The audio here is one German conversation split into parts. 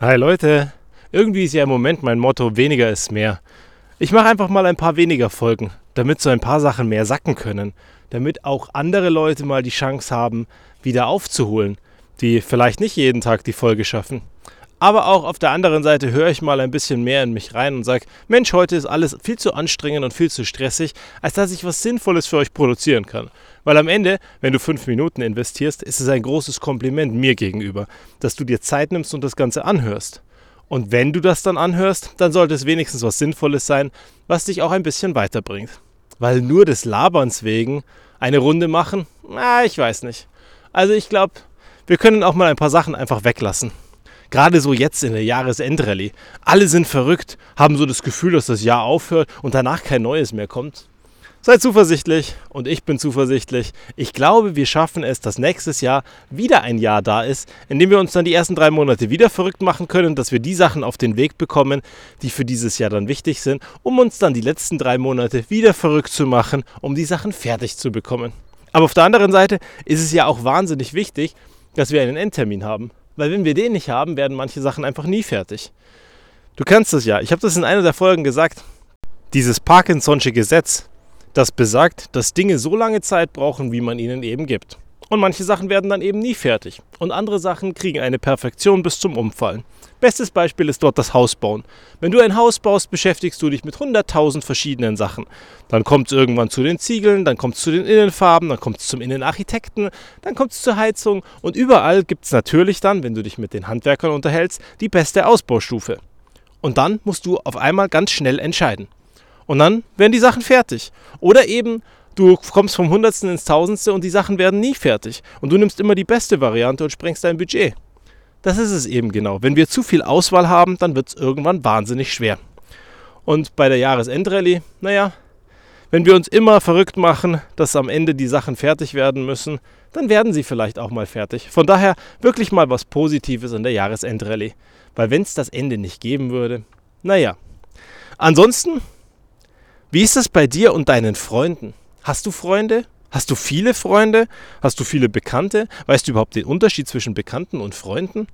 Hi Leute, irgendwie ist ja im Moment mein Motto weniger ist mehr. Ich mache einfach mal ein paar weniger Folgen, damit so ein paar Sachen mehr sacken können, damit auch andere Leute mal die Chance haben, wieder aufzuholen, die vielleicht nicht jeden Tag die Folge schaffen. Aber auch auf der anderen Seite höre ich mal ein bisschen mehr in mich rein und sage, Mensch, heute ist alles viel zu anstrengend und viel zu stressig, als dass ich was Sinnvolles für euch produzieren kann. Weil am Ende, wenn du fünf Minuten investierst, ist es ein großes Kompliment mir gegenüber, dass du dir Zeit nimmst und das Ganze anhörst. Und wenn du das dann anhörst, dann sollte es wenigstens was Sinnvolles sein, was dich auch ein bisschen weiterbringt. Weil nur des Laberns wegen eine Runde machen, na, ich weiß nicht. Also ich glaube, wir können auch mal ein paar Sachen einfach weglassen. Gerade so jetzt in der Jahresendrallye. Alle sind verrückt, haben so das Gefühl, dass das Jahr aufhört und danach kein Neues mehr kommt. Seid zuversichtlich und ich bin zuversichtlich. Ich glaube, wir schaffen es, dass nächstes Jahr wieder ein Jahr da ist, in dem wir uns dann die ersten drei Monate wieder verrückt machen können, dass wir die Sachen auf den Weg bekommen, die für dieses Jahr dann wichtig sind, um uns dann die letzten drei Monate wieder verrückt zu machen, um die Sachen fertig zu bekommen. Aber auf der anderen Seite ist es ja auch wahnsinnig wichtig, dass wir einen Endtermin haben. Weil wenn wir den nicht haben, werden manche Sachen einfach nie fertig. Du kennst das ja. Ich habe das in einer der Folgen gesagt. Dieses Parkinson'sche Gesetz, das besagt, dass Dinge so lange Zeit brauchen, wie man ihnen eben gibt. Und manche Sachen werden dann eben nie fertig. Und andere Sachen kriegen eine Perfektion bis zum Umfallen. Bestes Beispiel ist dort das Haus bauen. Wenn du ein Haus baust, beschäftigst du dich mit 100.000 verschiedenen Sachen. Dann kommt es irgendwann zu den Ziegeln, dann kommt es zu den Innenfarben, dann kommt es zum Innenarchitekten, dann kommt es zur Heizung und überall gibt es natürlich dann, wenn du dich mit den Handwerkern unterhältst, die beste Ausbaustufe. Und dann musst du auf einmal ganz schnell entscheiden. Und dann werden die Sachen fertig. Oder eben du kommst vom Hundertsten ins Tausendste und die Sachen werden nie fertig. Und du nimmst immer die beste Variante und sprengst dein Budget. Das ist es eben genau. Wenn wir zu viel Auswahl haben, dann wird es irgendwann wahnsinnig schwer. Und bei der Jahresendrallye, naja, wenn wir uns immer verrückt machen, dass am Ende die Sachen fertig werden müssen, dann werden sie vielleicht auch mal fertig. Von daher wirklich mal was Positives in der Jahresendrallye. Weil wenn es das Ende nicht geben würde, naja. Ansonsten wie ist es bei dir und deinen Freunden? Hast du Freunde? Hast du viele Freunde? Hast du viele Bekannte? Weißt du überhaupt den Unterschied zwischen Bekannten und Freunden?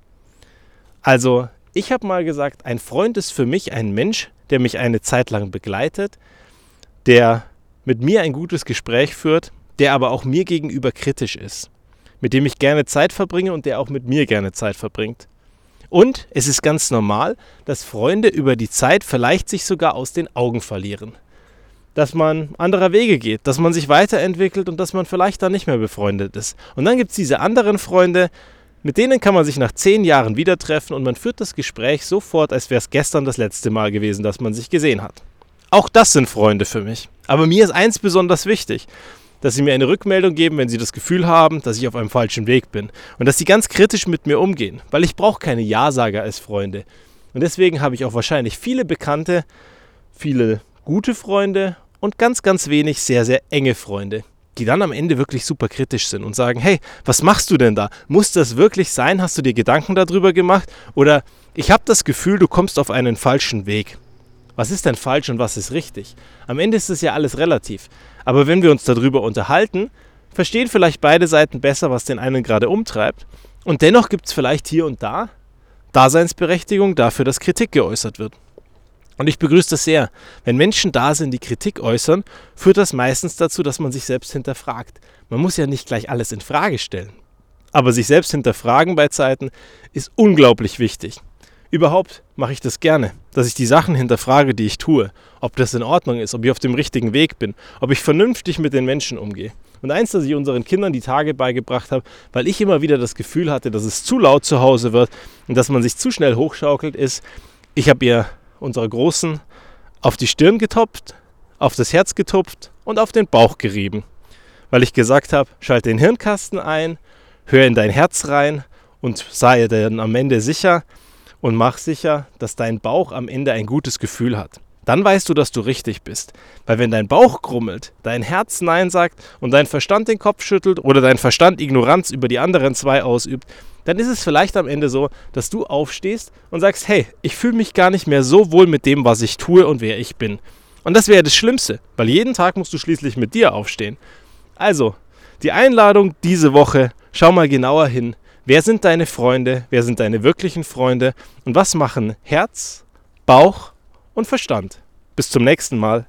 Also, ich habe mal gesagt, ein Freund ist für mich ein Mensch, der mich eine Zeit lang begleitet, der mit mir ein gutes Gespräch führt, der aber auch mir gegenüber kritisch ist, mit dem ich gerne Zeit verbringe und der auch mit mir gerne Zeit verbringt. Und es ist ganz normal, dass Freunde über die Zeit vielleicht sich sogar aus den Augen verlieren dass man anderer Wege geht, dass man sich weiterentwickelt und dass man vielleicht dann nicht mehr befreundet ist. Und dann gibt es diese anderen Freunde, mit denen kann man sich nach zehn Jahren wieder treffen und man führt das Gespräch sofort, als wäre es gestern das letzte Mal gewesen, dass man sich gesehen hat. Auch das sind Freunde für mich. Aber mir ist eins besonders wichtig, dass sie mir eine Rückmeldung geben, wenn sie das Gefühl haben, dass ich auf einem falschen Weg bin. Und dass sie ganz kritisch mit mir umgehen, weil ich brauche keine Ja-Sager als Freunde. Und deswegen habe ich auch wahrscheinlich viele Bekannte, viele gute Freunde und ganz, ganz wenig sehr, sehr enge Freunde, die dann am Ende wirklich super kritisch sind und sagen, hey, was machst du denn da? Muss das wirklich sein? Hast du dir Gedanken darüber gemacht? Oder ich habe das Gefühl, du kommst auf einen falschen Weg. Was ist denn falsch und was ist richtig? Am Ende ist es ja alles relativ. Aber wenn wir uns darüber unterhalten, verstehen vielleicht beide Seiten besser, was den einen gerade umtreibt. Und dennoch gibt es vielleicht hier und da Daseinsberechtigung dafür, dass Kritik geäußert wird. Und ich begrüße das sehr. Wenn Menschen da sind, die Kritik äußern, führt das meistens dazu, dass man sich selbst hinterfragt. Man muss ja nicht gleich alles in Frage stellen. Aber sich selbst hinterfragen bei Zeiten ist unglaublich wichtig. Überhaupt mache ich das gerne, dass ich die Sachen hinterfrage, die ich tue. Ob das in Ordnung ist, ob ich auf dem richtigen Weg bin, ob ich vernünftig mit den Menschen umgehe. Und eins, das ich unseren Kindern die Tage beigebracht habe, weil ich immer wieder das Gefühl hatte, dass es zu laut zu Hause wird und dass man sich zu schnell hochschaukelt, ist, ich habe ihr unserer Großen, auf die Stirn getopft, auf das Herz getupft und auf den Bauch gerieben. Weil ich gesagt habe, schalte den Hirnkasten ein, hör in dein Herz rein und sei dann am Ende sicher und mach sicher, dass dein Bauch am Ende ein gutes Gefühl hat. Dann weißt du, dass du richtig bist. Weil wenn dein Bauch grummelt, dein Herz Nein sagt und dein Verstand den Kopf schüttelt oder dein Verstand Ignoranz über die anderen zwei ausübt, dann ist es vielleicht am Ende so, dass du aufstehst und sagst, hey, ich fühle mich gar nicht mehr so wohl mit dem, was ich tue und wer ich bin. Und das wäre das Schlimmste, weil jeden Tag musst du schließlich mit dir aufstehen. Also, die Einladung diese Woche, schau mal genauer hin, Wer sind deine Freunde? Wer sind deine wirklichen Freunde? Und was machen Herz, Bauch und Verstand? Bis zum nächsten Mal.